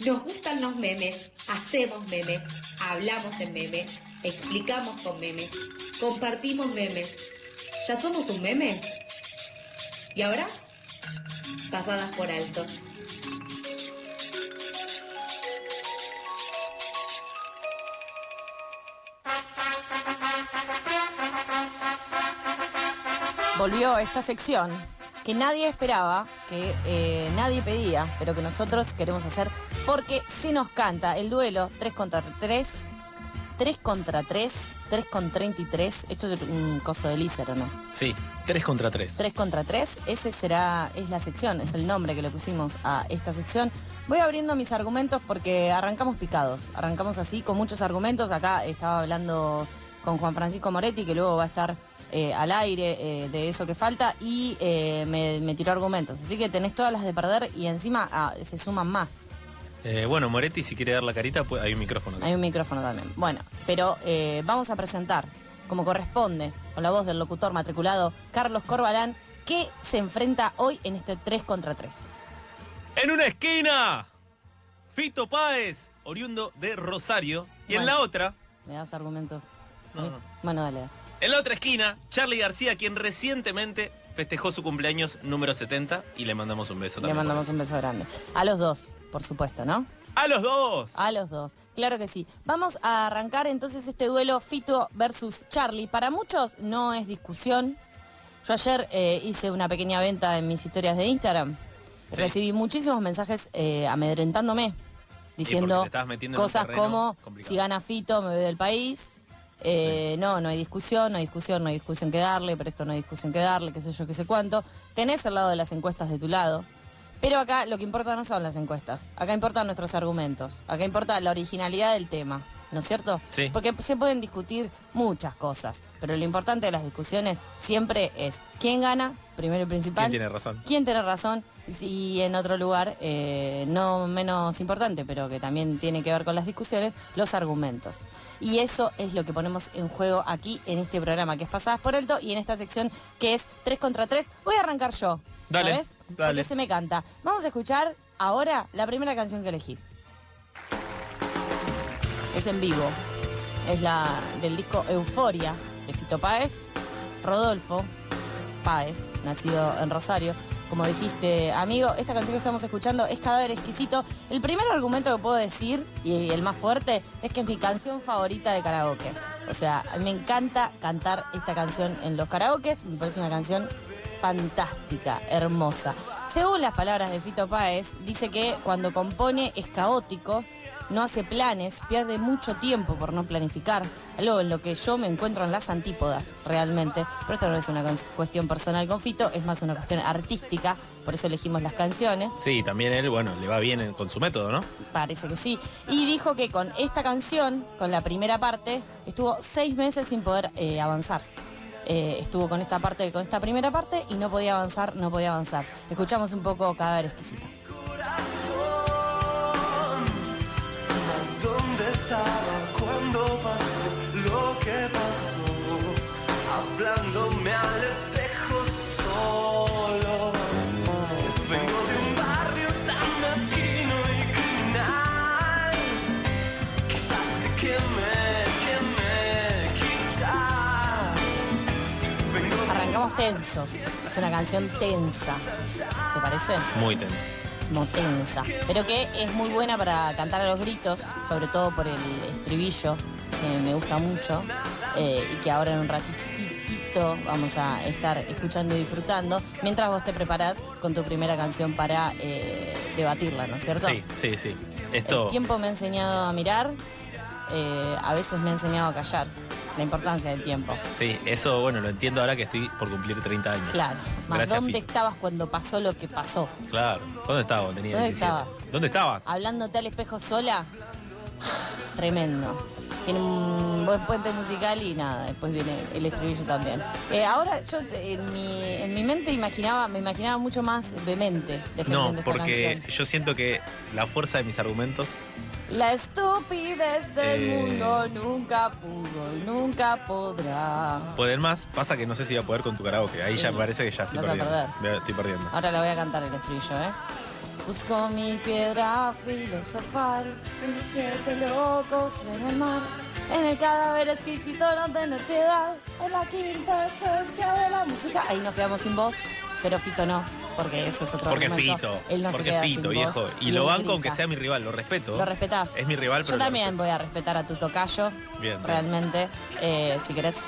Nos gustan los memes, hacemos memes, hablamos en memes, explicamos con memes, compartimos memes. ¿Ya somos un meme? ¿Y ahora? Pasadas por alto. Volvió esta sección que nadie esperaba, que eh, nadie pedía, pero que nosotros queremos hacer porque se nos canta el duelo 3 contra 3, 3 contra 3, 3 con 33. Esto es un coso de Lícer, ¿o no? Sí, 3 contra 3. 3 contra 3, ese será, es la sección, es el nombre que le pusimos a esta sección. Voy abriendo mis argumentos porque arrancamos picados, arrancamos así con muchos argumentos. Acá estaba hablando con Juan Francisco Moretti, que luego va a estar eh, al aire eh, de eso que falta, y eh, me, me tiró argumentos. Así que tenés todas las de perder y encima ah, se suman más. Eh, bueno, Moretti, si quiere dar la carita, pues hay un micrófono. acá. Hay un micrófono también. Bueno, pero eh, vamos a presentar, como corresponde, con la voz del locutor matriculado Carlos Corbalán, que se enfrenta hoy en este 3 contra 3. En una esquina, Fito Páez, oriundo de Rosario. Y en la otra, ¿Me das argumentos? No, no. Bueno, dale. en la otra esquina, Charlie García, quien recientemente festejó su cumpleaños número 70 y le mandamos un beso Le también. mandamos un beso grande. A los dos, por supuesto, ¿no? ¡A los dos! A los dos, claro que sí. Vamos a arrancar entonces este duelo Fito versus Charlie. Para muchos no es discusión. Yo ayer eh, hice una pequeña venta en mis historias de Instagram. Sí. Recibí muchísimos mensajes eh, amedrentándome, diciendo cosas como, complicado. si gana Fito me voy del país. Eh, No, no hay discusión, no hay discusión, no hay discusión que darle, pero esto no hay discusión que darle, qué sé yo, qué sé cuánto. Tenés el lado de las encuestas de tu lado. Pero acá lo que importa no son las encuestas, acá importan nuestros argumentos, acá importa la originalidad del tema, ¿no es cierto? Sí. Porque se pueden discutir muchas cosas, pero lo importante de las discusiones siempre es quién gana, primero y principal. ¿Quién tiene razón? ¿Quién tiene razón? Y en otro lugar, eh, no menos importante, pero que también tiene que ver con las discusiones, los argumentos. Y eso es lo que ponemos en juego aquí en este programa, que es Pasadas por Alto, y en esta sección que es 3 contra 3. Voy a arrancar yo. Dale, ¿sabes? dale. Porque se me canta. Vamos a escuchar ahora la primera canción que elegí. Es en vivo. Es la del disco Euforia de Fito Páez, Rodolfo Páez, nacido en Rosario. Como dijiste, amigo, esta canción que estamos escuchando es Cadáver Exquisito. El primer argumento que puedo decir, y el más fuerte, es que es mi canción favorita de karaoke. O sea, me encanta cantar esta canción en los karaokes. Me parece una canción fantástica, hermosa. Según las palabras de Fito Páez, dice que cuando compone es caótico, no hace planes, pierde mucho tiempo por no planificar. Algo en lo que yo me encuentro en las antípodas, realmente. Pero esto no es una cuestión personal con Fito, es más una cuestión artística, por eso elegimos las canciones. Sí, también él, bueno, le va bien en- con su método, ¿no? Parece que sí. Y dijo que con esta canción, con la primera parte, estuvo seis meses sin poder eh, avanzar. Eh, estuvo con esta parte, con esta primera parte y no podía avanzar, no podía avanzar. Escuchamos un poco Cadáver Exquisito. Es una canción tensa. ¿Te parece? Muy tenso. Como tensa. Pero que es muy buena para cantar a los gritos, sobre todo por el estribillo, que me gusta mucho. eh, y que ahora en un ratitito vamos a estar escuchando y disfrutando. Mientras vos te preparás con tu primera canción para eh, debatirla, ¿no es cierto? Sí, sí, sí. El tiempo me ha enseñado a mirar, eh, a veces me ha enseñado a callar. La importancia del tiempo. Sí, eso, bueno, lo entiendo ahora que estoy por cumplir 30 años. Claro. Más, Gracias, ¿dónde Fito. estabas cuando pasó lo que pasó? Claro. ¿Dónde estabas? Tenía ¿Dónde 17. estabas? ¿Dónde estabas? Hablándote al espejo sola, tremendo. Tiene un buen puente musical y nada, después viene el estribillo también. Eh, ahora yo en mi, en mi mente imaginaba, me imaginaba mucho más vehemente defendiendo No, esta porque canción. yo siento que la fuerza de mis argumentos. La estupidez del Eh. mundo nunca pudo y nunca podrá. Pueden más, pasa que no sé si voy a poder con tu karaoke. Ahí ya Sí, parece que ya estoy vas a perdiendo. perder. A- Estoy perdiendo. Ahora la voy a cantar el estribillo, ¿eh? Busco mi piedra filosofal, en siete locos en el mar. En el cadáver exquisito no tener piedad, en la quinta esencia de la música. Ahí nos quedamos sin voz, pero Fito no, porque eso es otro Porque argumento. Fito. Él no se porque queda Fito, sin viejo. voz Y lo banco aunque sea mi rival, lo respeto. Lo respetás. Es mi rival, pero Yo también voy a respetar a tu tocayo. Bien. Realmente. Eh, si querés,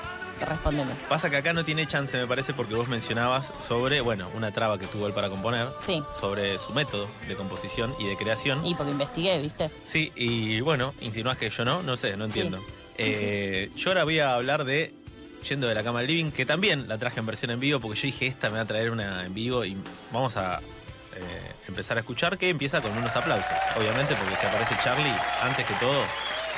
respóndeme. Pasa que acá no tiene chance, me parece, porque vos mencionabas sobre, bueno, una traba que tuvo él para componer. Sí. Sobre su método de composición y de creación. Y porque investigué, ¿viste? Sí, y bueno, insinuás que yo no, no sé, no entiendo. Sí, Eh, Yo ahora voy a hablar de Yendo de la cama al living, que también la traje en versión en vivo, porque yo dije, esta me va a traer una en vivo y vamos a eh, empezar a escuchar, que empieza con unos aplausos. Obviamente, porque si aparece Charlie, antes que todo,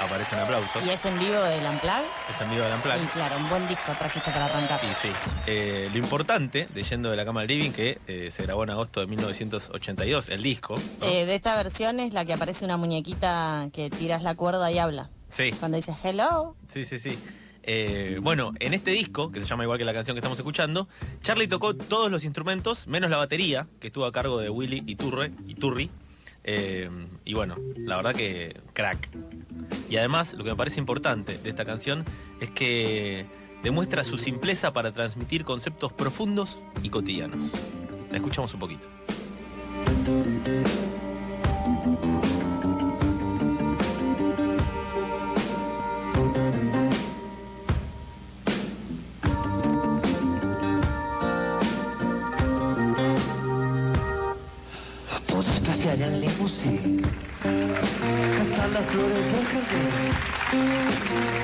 aparecen aplausos. Y es en vivo del Amplag. Es en vivo de Unplugged. Y claro, un buen disco trajiste para arrancar. Y sí, eh, lo importante de Yendo de la cama al living, que eh, se grabó en agosto de 1982, el disco. ¿no? Eh, de esta versión es la que aparece una muñequita que tiras la cuerda y habla. sí, Cuando dice hello. sí, sí, sí. Eh, bueno, en este disco, que se llama igual que la canción que estamos escuchando, Charlie tocó todos los instrumentos, menos la batería, que estuvo a cargo de Willy Iturre, Iturri. Eh, y bueno, la verdad que crack. Y además, lo que me parece importante de esta canción es que demuestra su simpleza para transmitir conceptos profundos y cotidianos. La escuchamos un poquito. Las flores del jardín.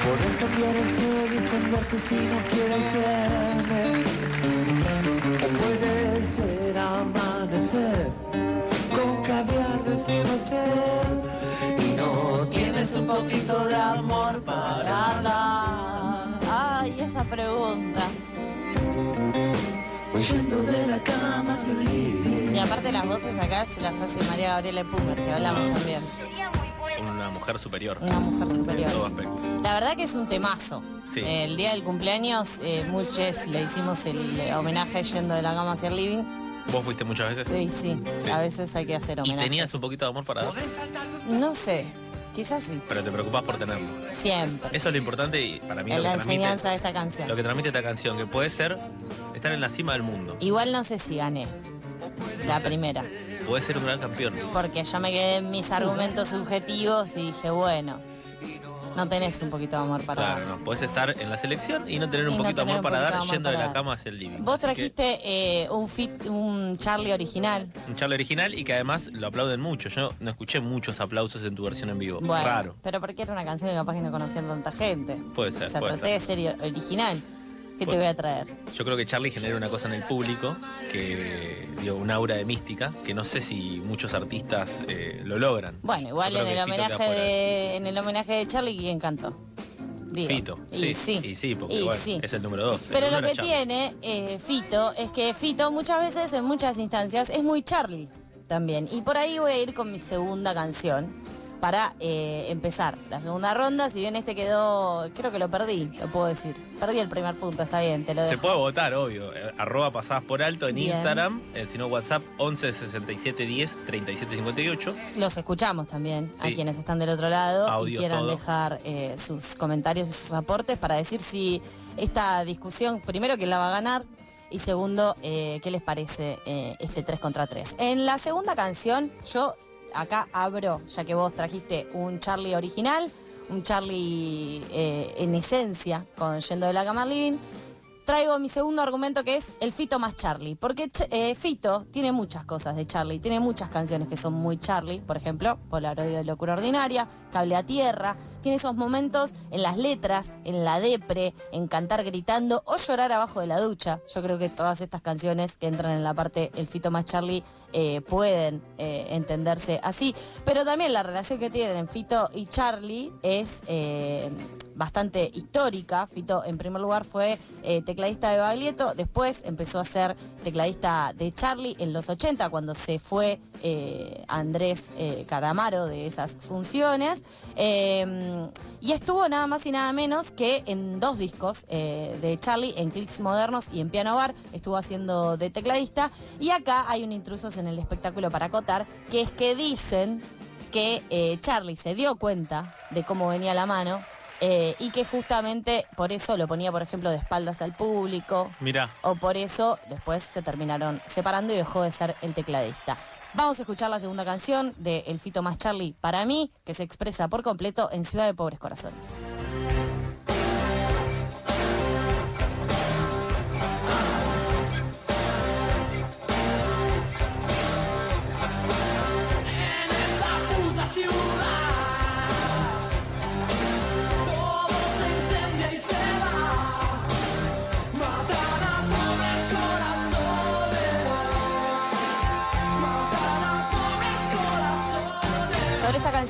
Puedes cambiar el esconderte si no quieres verme. O puedes ver amanecer con caviar un hotel. Y no Tienes un poquito de amor para dar. Ay, esa pregunta. huyendo de la cama. Y aparte las voces acá se las hace María Gabriela Pumer, que hablamos también. Mujer superior. Una mujer En todo superior. aspecto. La verdad que es un temazo. Sí. El día del cumpleaños, eh, muchos le hicimos el eh, homenaje yendo de la cama hacia el living. ¿Vos fuiste muchas veces? Sí, sí, Sí. a veces hay que hacer ¿Y homenajes. tenías un poquito de amor para? No sé, quizás sí, Pero te preocupás por tenerlo. siempre. Eso es lo importante y para mí lo Es que, la transmite, enseñanza de esta canción. lo que transmite esta canción, que puede ser estar en la cima del mundo. Igual no sé si gané la primera, Puede ser un gran campeón. porque yo me quedé en mis argumentos subjetivos y dije, bueno, no tenés un poquito de amor para Claro, dar. no. Podés estar en la selección y no tener un Y poquito de amor para dar amor yendo de la dar. cama hacia el living. Vos Así que, trajiste eh, un fit, un Charlie original. un charlo original y que además lo aplauden mucho. Yo no escuché muchos aplausos en tu versión en vivo. Bueno, Raro. pero porque era una canción que capaz que no conocía tanta gente. Puede ser, O sea, puede traté de ser original. ¿Qué te voy a traer? Yo creo que Charlie genera una cosa en el público que dio un aura de mística que no sé si muchos artistas eh, lo logran. Bueno, igual en el que homenaje de en el homenaje de Charlie quién cantó. Digo. Fito, Y sí, sí. y sí, porque Y bueno, sí. es el número dos. Pero lo que tiene eh, Fito es que Fito muchas veces, en muchas instancias, es muy Charlie también. Y por ahí voy a ir con mi segunda canción para eh, empezar la segunda ronda. Si bien este quedó, creo que lo perdí, lo puedo decir. Perdí el primer punto, está bien, te lo Se dejo. puede votar, obvio. Eh, Arroba pasadas por alto en Bien. Instagram, eh, si no WhatsApp 11 67 10 37 58. Los escuchamos también a Sí. quienes están del otro lado y quieran todo. dejar eh, sus comentarios y sus aportes para decir si esta discusión, primero, quién la va a ganar y segundo, eh, qué les parece eh, este 3 contra 3. En la segunda canción, yo acá abro, ya que vos trajiste un Charlie original, un Charlie eh, en esencia con Yendo de la Cama traigo mi segundo argumento que es el Fito más Charlie. Porque eh, Fito tiene muchas cosas de Charlie, tiene muchas canciones que son muy Charlie, por ejemplo, Polaroid de Locura Ordinaria, Cable a Tierra. Tiene esos momentos en las letras, en la depre, en cantar gritando o llorar abajo de la ducha. Yo creo que todas estas canciones que entran en la parte El Fito más Charlie eh, pueden eh, entenderse así. Pero también la relación que tienen Fito y Charlie es. eh, bastante histórica. Fito, en primer lugar, fue tecladista de Baglietto, después empezó a ser tecladista de Charlie en los 80, cuando se fue Andrés Caramaro de esas funciones. Y estuvo nada más y nada menos que en dos discos eh, de Charlie, en Clicks Modernos y en Piano Bar, estuvo haciendo de tecladista. Y acá hay un intrusos en el espectáculo para acotar, que es que dicen que eh, Charlie se dio cuenta de cómo venía la mano eh, y que justamente por eso lo ponía, por ejemplo, de espaldas al público. Mirá. O por eso después se terminaron separando y dejó de ser el tecladista. Vamos a escuchar la segunda canción de El Fito más Charlie para mí, que se expresa por completo en Ciudad de Pobres Corazones.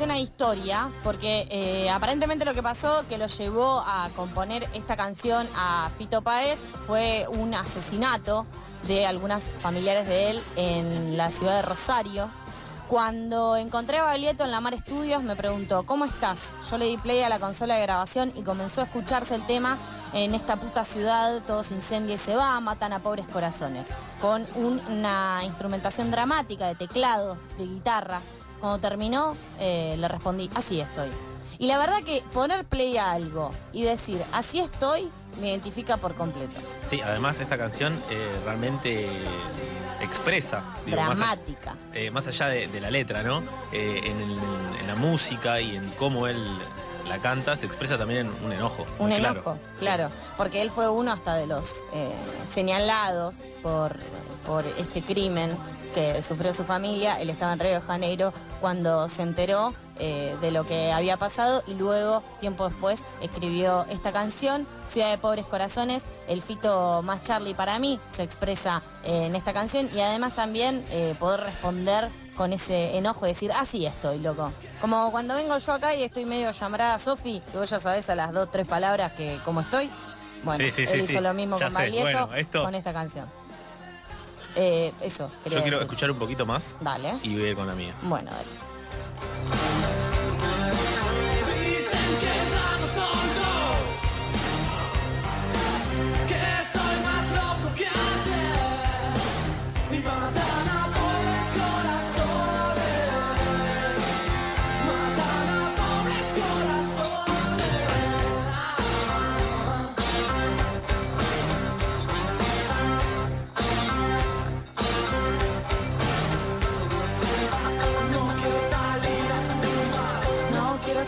Canción hay historia, porque eh, aparentemente lo que pasó, que lo llevó a componer esta canción a Fito Páez, fue un asesinato de algunas familiares de él en la ciudad de Rosario. Cuando encontré a Baglietto en la Mar Estudios, me preguntó, ¿cómo estás? Yo le di play a la consola de grabación y comenzó a escucharse el tema en esta puta ciudad, todo se incendia y se va, matan a pobres corazones, con un- una instrumentación dramática de teclados, de guitarras. Cuando terminó, eh, le respondí, así estoy. Y la verdad que poner play a algo y decir, así estoy, me identifica por completo. Sí, además esta canción eh, realmente expresa. digo, más a- Dramática. eh, más allá de, de la letra, ¿no? Eh, en, el- en la música y en cómo él la canta, se expresa también en un enojo. Un enojo, claro. Porque él fue uno hasta de los señalados por, por este crimen que sufrió su familia. Él estaba en Río de Janeiro cuando se enteró eh, de lo que había pasado y luego, tiempo después, escribió esta canción, Ciudad de Pobres Corazones. El fito más Charlie para mí se expresa eh, en esta canción y además también eh, poder responder con ese enojo y decir, así estoy, loco. Como cuando vengo yo acá y estoy medio llamada Sofi, y vos ya sabés a las dos, tres palabras que cómo estoy. Bueno, Sí, sí, él sí, hizo lo mismo Ya con Bueno, esto- con esta canción. Eh, eso, Yo quiero decir. escuchar un poquito más Dale. y voy a ir con la mía. Bueno, dale.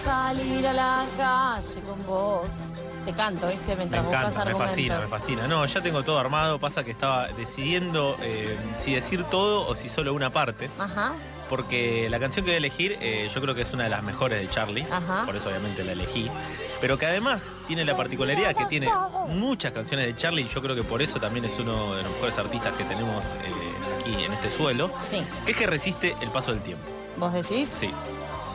Salir a la calle con vos. Te canto, ¿viste? Me Mientras buscas encanta, me argumentos. fascina, me fascina. No, ya tengo todo armado, pasa que estaba decidiendo eh, si decir todo o si solo una parte, Ajá. porque la canción que voy a elegir eh, yo creo que es una de las mejores de Charlie, Ajá. por eso obviamente la elegí, pero que además tiene la particularidad que tiene muchas canciones de Charlie y yo creo que por eso también es uno de los mejores artistas que tenemos eh, aquí en este suelo, Sí. que es que resiste el paso del tiempo. ¿Vos decís? Sí.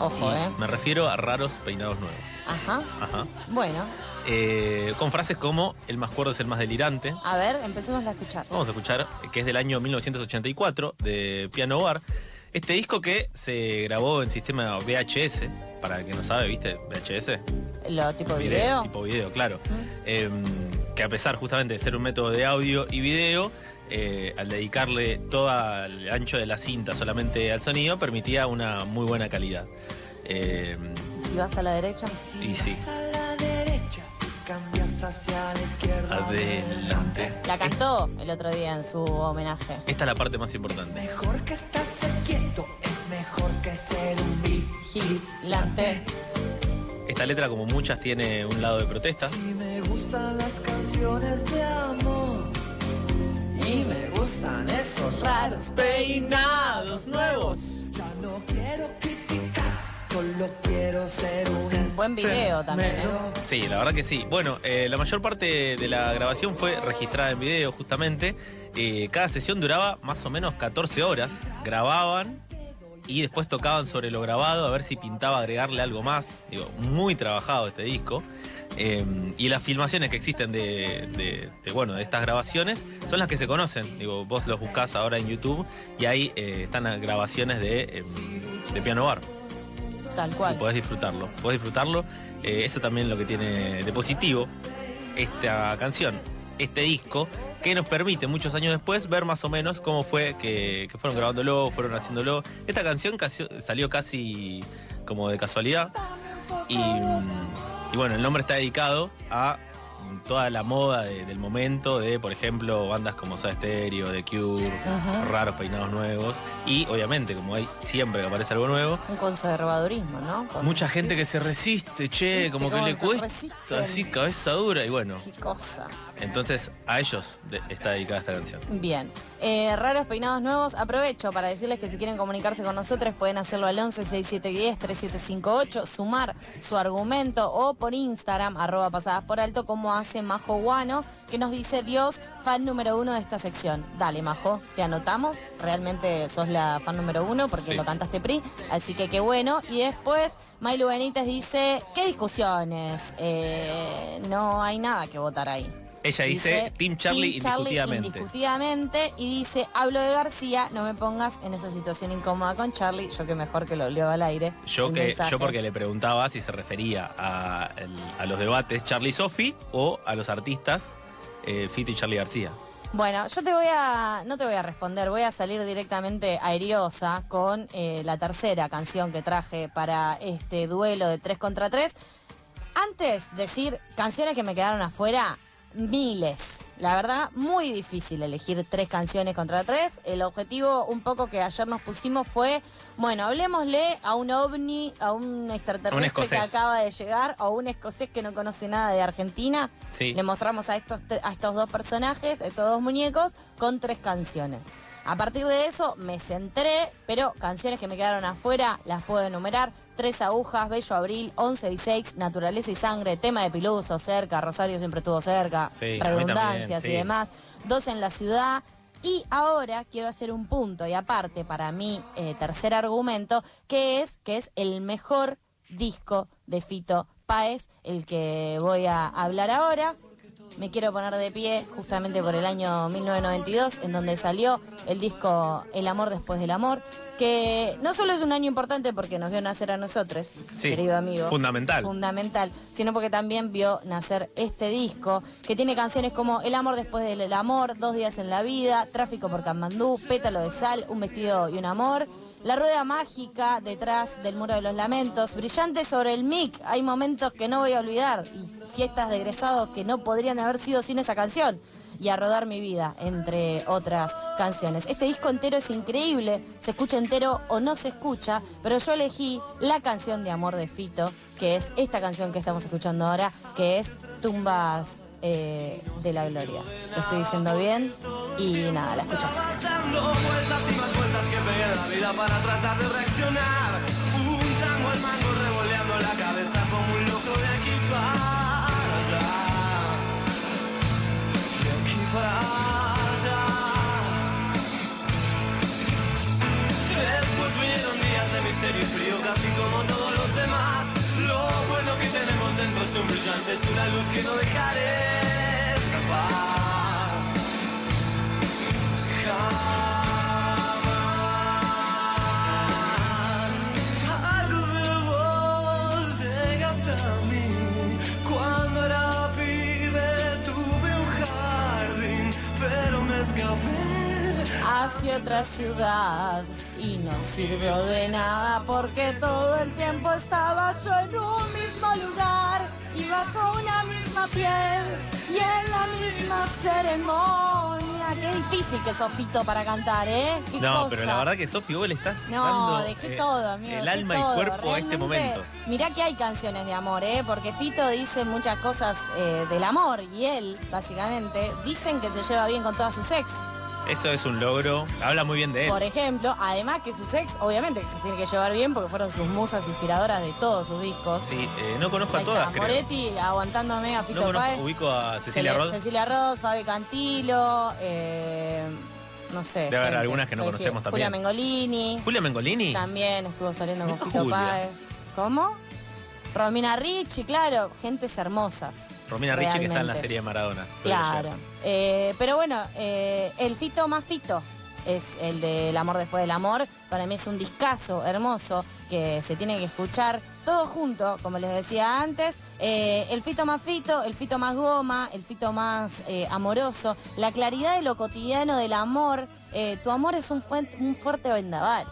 Ojo, ¿eh? Me refiero a raros peinados nuevos. Ajá. Ajá. Bueno, Eh, con frases como el más cuerdo es el más delirante. a ver, empecemos a escuchar. Vamos a escuchar, que es del año 1984, de Piano Bar. Este disco que se grabó en sistema VHS, para el que no sabe, ¿viste? VHS. Lo tipo video. Tipo video, claro. Eh, que a pesar justamente de ser un método de audio y video, eh, al dedicarle todo el ancho de la cinta solamente al sonido, permitía una muy buena calidad. Eh, Si vas a la derecha. y sí, A la derecha, cambias hacia la izquierda. adelante. La cantó el otro día en su homenaje. Esta es la parte más importante. Mejor que estarse quieto, es mejor que ser un Vigilante. Esta letra, como muchas, tiene un lado de protesta. Si me gustan las canciones de amor y me gustan esos raros peinados nuevos. Ya no quiero criticar, solo quiero ser un Buen video también, ¿eh? Sí, la verdad que sí. Bueno, eh, la mayor parte de la grabación fue registrada en video, justamente. Eh, cada sesión duraba más o menos 14 horas. Grababan y después tocaban sobre lo grabado a ver si pintaba agregarle algo más. Digo, muy trabajado este disco. Eh, y las filmaciones que existen de, de- de, bueno, de estas grabaciones son las que se conocen. Digo, vos los buscás ahora en YouTube y ahí eh, están las grabaciones de, em, de piano bar. Tal Sí, cual. podés disfrutarlo. Podés disfrutarlo. Eh, eso también lo que tiene de positivo esta canción, este disco, que nos permite muchos años después ver más o menos cómo fue que, fueron grabándolo, fueron haciéndolo. Esta canción salió casi como de casualidad. Y bueno, el nombre está dedicado a toda la moda de- del momento de, por ejemplo, bandas como Soda Stereo, The Cure, raros peinados nuevos. Y obviamente, como hay siempre que aparece algo nuevo, Un conservadurismo, ¿no? Con- Mucha gente que se resiste, che, ¿Viste como que le cuesta resisten? así, cabeza dura. Y bueno, Qué cosa. entonces a ellos de- está dedicada esta canción. Bien. Eh, raros peinados nuevos. Aprovecho para decirles que si quieren comunicarse con nosotros pueden hacerlo al 11 6710 3758, sumar su argumento o por Instagram, arroba pasadas por alto, como hace Majo Guano, que nos dice Dios, fan número uno de esta sección. Dale, Majo, te anotamos. Realmente sos la fan número uno porque Sí. lo cantaste PRI. Así que qué bueno. Y después, Mailu Benítez dice, ¿qué discusiones? Eh, no hay nada que votar ahí. Ella dice, Team Charlie indiscutidamente. indiscutidamente, y dice, hablo de García, no me pongas en esa situación incómoda con Charlie, yo que mejor que lo leo al aire. Yo que mensaje. yo porque le preguntaba si se refería a, el- a los debates Charlie y Sophie o a los artistas eh, Fito y Charlie García. Bueno, yo te voy a, no te voy a responder, voy a salir directamente airiosa con eh, la tercera canción que traje para este duelo de 3 contra 3. Antes, decir canciones que me quedaron afuera, miles. La verdad, muy difícil elegir tres canciones contra tres. El objetivo un poco que ayer nos pusimos fue, bueno, hablemosle a un ovni, a un extraterrestre que acaba de llegar, o a un escocés que no conoce nada de Argentina. Sí. Le mostramos a estos, a estos dos personajes, a estos dos muñecos, con tres canciones. A partir de eso me centré, pero canciones que me quedaron afuera las puedo enumerar. Tres agujas, Bello Abril, 11 y 6, Naturaleza y Sangre, tema de Piluso, cerca, Rosario siempre estuvo cerca, Sí, redundancias también, y demás. Dos en la ciudad. Y ahora quiero hacer un punto, y aparte, para mi eh, tercer argumento, que es que es el mejor disco de Fito Páez, el que voy a hablar ahora. Me quiero poner de pie justamente por el año 1992, en donde salió el disco El amor después del amor, que no solo es un año importante porque nos vio nacer a nosotros, Sí, querido amigo. fundamental. Fundamental, sino porque también vio nacer este disco, que tiene canciones como El amor después del amor, Dos días en la vida, Tráfico por Kamandú, Pétalo de sal, Un vestido y un amor. La rueda mágica detrás del muro de los lamentos, brillante sobre el mic, hay momentos que no voy a olvidar y fiestas de egresados que no podrían haber sido sin esa canción. Y a rodar mi vida, entre otras canciones. Este disco entero es increíble, se escucha entero o no se escucha, pero yo elegí la canción de amor de Fito, que es esta canción que estamos escuchando ahora, que es Tumbas eh, de la Gloria. Lo estoy diciendo bien y nada, la escuchamos. Vueltas y más vueltas que pegué la vida para tratar de reaccionar. Un tango al mango revoleando la cabeza como un loco de aquí allá. De aquí para allá. Después vinieron días de misterio y frío, casi como todos los demás. Lo bueno que tenemos dentro es un brillante, es una luz que no dejaré escapar. Jamás. Algo de vos llegaste a mí. Cuando era pibe tuve un jardín pero me escapé hacia otra ciudad. Y no sirvió de nada porque todo el tiempo estaba yo en un misma piel y en la misma ceremonia. Qué difícil que Sofito para cantar, ¿eh? Qué No, cosa. pero la verdad que Sophie vos le estás No, dando dejé eh, todo, amigo. el dejé alma todo. y cuerpo a este Realmente, momento. Mirá que hay canciones de amor, ¿eh? Porque Fito dice muchas cosas eh, del amor y él, básicamente, dicen que se lleva bien con todas sus ex. Eso es un logro, habla muy bien de él. Por ejemplo, además que sus ex, obviamente que se tiene que llevar bien porque fueron sus musas inspiradoras de todos sus discos. Sí, eh, no conozco a todas, está, creo. Moretti aguantándome a Fito No Páez. conozco, ubico a Cecilia Roth. Cecilia Roth, Fabi Cantilo, eh, no sé. Debe haber algunas que no Por conocemos ejemplo, Julia también. Mengolini. Julia Mengolini. También estuvo saliendo con Fito Julia. Páez. ¿Cómo? Romina Ricci, claro, gentes hermosas. Romina Ricci que está en la serie de Maradona. Claro. Eh, pero bueno, eh, el Fito más Fito es el del Amor después del amor. Para mí es un discazo hermoso que se tiene que escuchar todo junto, como les decía antes. Eh, el Fito más Fito, el Fito más goma, el Fito más eh, amoroso, la claridad de lo cotidiano del amor. Eh, tu amor es un, un fuerte vendaval.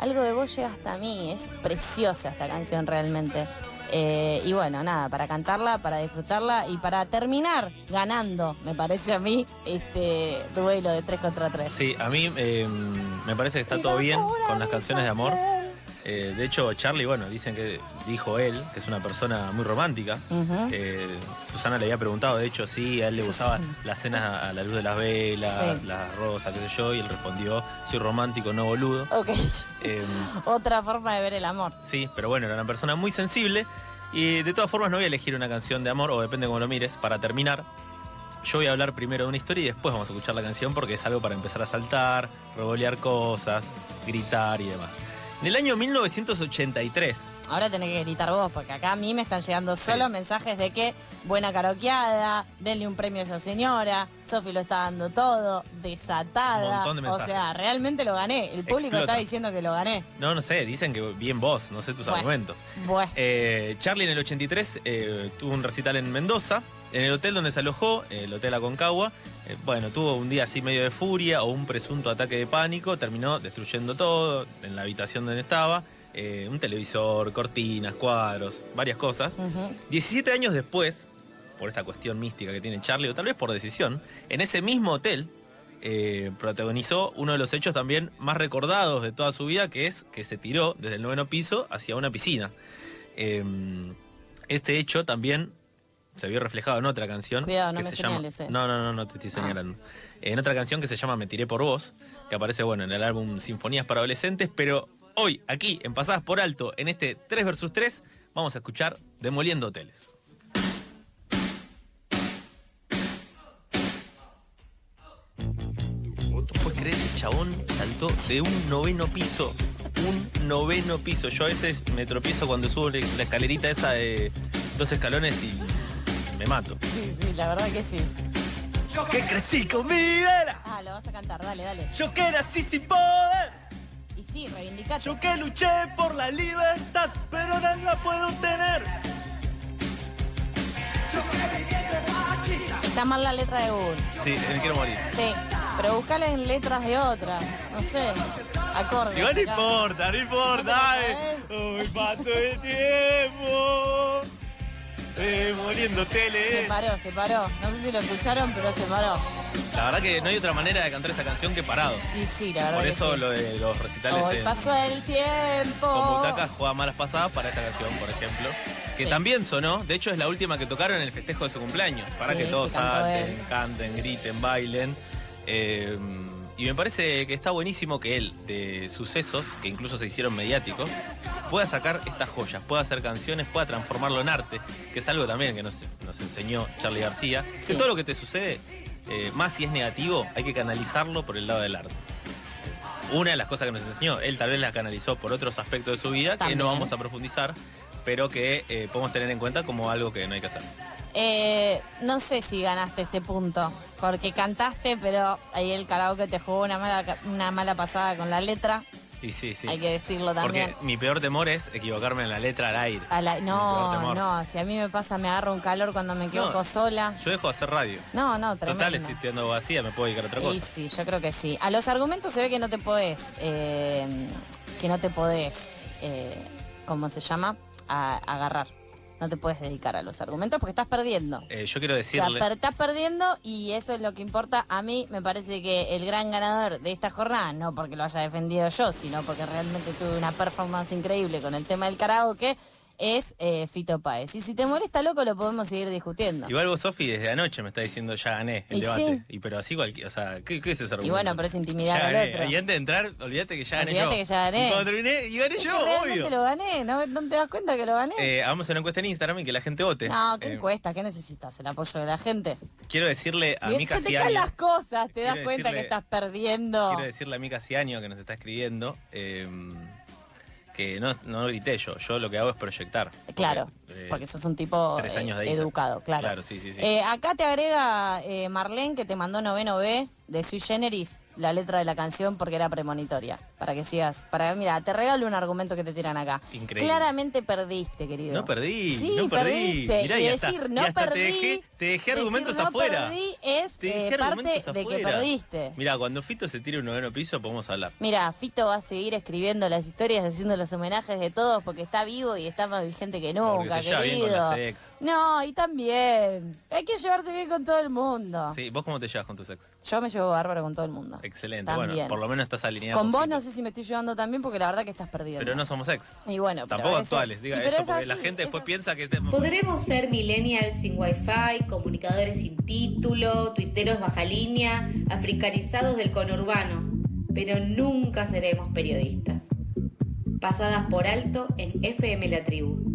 Algo de vos llega hasta mí, es preciosa esta canción realmente. Eh, y bueno, nada, para cantarla, para disfrutarla y para terminar ganando, me parece a mí, este duelo de 3 contra 3. Sí, a mí eh, me parece que está todo bien con las canciones de amor. Eh, de hecho, Charlie, bueno, dicen que dijo él, que es una persona muy romántica. Eh, Susana le había preguntado, de hecho, si a él le gustaba las cenas a la luz de las velas, Sí. las rosas, qué sé yo, y él respondió, soy romántico, no boludo. Ok, Eh, otra forma de ver el amor. sí, pero bueno, era una persona muy sensible. Y de todas formas no voy a elegir una canción de amor, o depende cómo lo mires, para terminar. Yo voy a hablar primero de una historia y después vamos a escuchar la canción porque es algo para empezar a saltar, revolear cosas, gritar y demás. En el año 1983, Ahora tenés que gritar vos, porque acá a mí me están llegando solo Sí. mensajes de que buena karaokeada, denle un premio a esa señora, Sofi lo está dando todo, desatada. Un montón de o mensajes. sea, realmente lo gané. El público Explota. está diciendo que lo gané. no, no sé, dicen que bien vos, no sé tus Bueno. argumentos. Bueno. Eh, Charlie en el 83 eh, tuvo un recital en Mendoza, en el hotel donde se alojó, el Hotel Aconcagua. Eh, bueno, tuvo un día así medio de furia o un presunto ataque de pánico, terminó destruyendo todo en la habitación donde estaba. eh, un televisor, cortinas, cuadros, varias cosas. Ujú. 17 años después, por esta cuestión mística que tiene Charlie, o tal vez por decisión, en ese mismo hotel eh, protagonizó uno de los hechos también más recordados de toda su vida, que es que se tiró desde el noveno piso hacia una piscina. Eh, este hecho también se vio reflejado en otra canción. Cuidado, no me se llama- señales, eh. No, no, no, no te estoy señalando. En otra canción que se llama Me tiré por vos, que aparece bueno en el álbum Sinfonías para Adolescentes, pero hoy, aquí, en Pasadas por Alto, en este 3 versus 3, vamos a escuchar Demoliendo Hoteles. ¿Vos podés creer que el chabón saltó de un noveno piso? Un noveno piso. Yo a veces me tropiezo cuando subo la escalerita esa de dos escalones y me mato. Sí, sí, la verdad que sí. Yo que crecí con mi vida, Ah, lo vas a cantar, dale, dale. yo que nací sin poder, Y sí, reivindicate. yo que luché por la libertad, pero no la puedo tener. Está mal la letra de Google. Sí, me quiero morir. Sí, pero buscale en letras de otra. No sé, acordes. Igual no acá. importa, no importa. ¿No te ay. Hoy paso el tiempo. Eh, moliendo Se tele. paró, se paró. No sé si lo escucharon, pero se paró. La verdad que no hay otra manera de cantar esta canción que parado. Y sí, la verdad Por que eso sí. lo de los recitales Hoy en, pasó el tiempo. con butacas juega malas pasadas para esta canción, por ejemplo. Que Sí. también sonó, de hecho es la última que tocaron en el festejo de su cumpleaños. Para Sí, que todos salten, canten, griten, bailen. Eh, y me parece que está buenísimo que él, de sucesos que incluso se hicieron mediáticos, pueda sacar estas joyas, pueda hacer canciones, pueda transformarlo en arte, que es algo también que nos, nos enseñó Charlie García. Sí. Que todo lo que te sucede, eh, más si es negativo, hay que canalizarlo por el lado del arte. Una de las cosas que nos enseñó, él tal vez la canalizó por otros aspectos de su vida, que no vamos a profundizar, pero que eh, podemos tener en cuenta como algo que no hay que hacer. Eh, no sé si ganaste este punto, porque cantaste, pero ahí el karaoke te jugó una mala, una mala pasada con la letra. Y sí, sí. Hay que decirlo también. Porque mi peor temor es equivocarme en la letra al aire. A la- no, no, si a mí me pasa, me agarro un calor cuando me equivoco No. sola. Yo dejo de hacer radio. No, no, tremendo. Total, estoy estudiando vacía, me puedo dedicar a otra Y cosa. sí, yo creo que sí. A los argumentos se ve que no te podés, eh, que no te podés, eh, ¿cómo se llama? A- agarrar. No te puedes dedicar a los argumentos porque estás perdiendo. Eh, yo quiero O sea, decirle. per- estás perdiendo y eso es lo que importa. A mí me parece que el gran ganador de esta jornada, no porque lo haya defendido yo, sino porque realmente tuve una performance increíble con el tema del karaoke, es eh, Fito Páez. Y si te molesta loco, lo podemos seguir discutiendo. Igual vos, Sofi, desde anoche me está diciendo ya gané el Y debate. sí. Y pero así cualquier. O sea, ¿qué, qué es ese argumento? bueno, pero es intimidar al otro. Y antes de entrar, olvídate que ya gané Olvídate yo. que ya gané. Y cuando terminé, y gané Es yo, que realmente obvio. lo gané, ¿no? ¿No te das cuenta que lo gané? Eh, hagamos una encuesta en Instagram y que la gente vote. no, ¿qué Eh, encuesta? ¿Qué necesitas? ¿El apoyo de la gente? Quiero decirle a Bien, Mica se te caen las cosas, te das cuenta que estás perdiendo. Quiero decirle a Mica Ciaño que nos está escribiendo eh, que no, no grité yo. Yo lo que hago es proyectar. Claro, eh, porque sos un tipo tres eh, años de ISA. educado, claro. Claro, sí, sí, sí. Eh, acá te agrega eh, Marlene que te mandó noveno B de Sui Generis la letra de la canción porque era premonitoria. Para que sigas. Para Mira, te regalo un argumento que te tiran acá. Increíble. Claramente perdiste, querido. No perdí, Sí, no perdí. perdiste. Mirá, y y hasta- decir y no te perdí. dejé- te dejé decir argumentos no afuera. perdí es eh, parte de que perdiste. Mira, cuando Fito se tire un noveno piso, podemos hablar. Mira, Fito va a seguir escribiendo las historias, haciendo los homenajes de todos porque está vivo y está más vigente que nunca, se bien querido. con. No, y también. Hay que llevarse bien con todo el mundo. Sí, ¿vos cómo te llevas con tus ex? Yo me llevo bárbaro con todo el mundo. Excelente. También. Bueno, por lo menos estás alineado. Con vos no sé si me estoy llevando tan bien porque la verdad que estás perdido. Pero no somos ex. Y bueno, Tampoco actuales, diga eso, es porque la gente es después así. piensa que... te- Podremos ser millennials sin wifi, comunicadores sin título, tuiteros baja línea, africanizados del conurbano, pero nunca seremos periodistas. Pasadas por alto en FM La Tribu.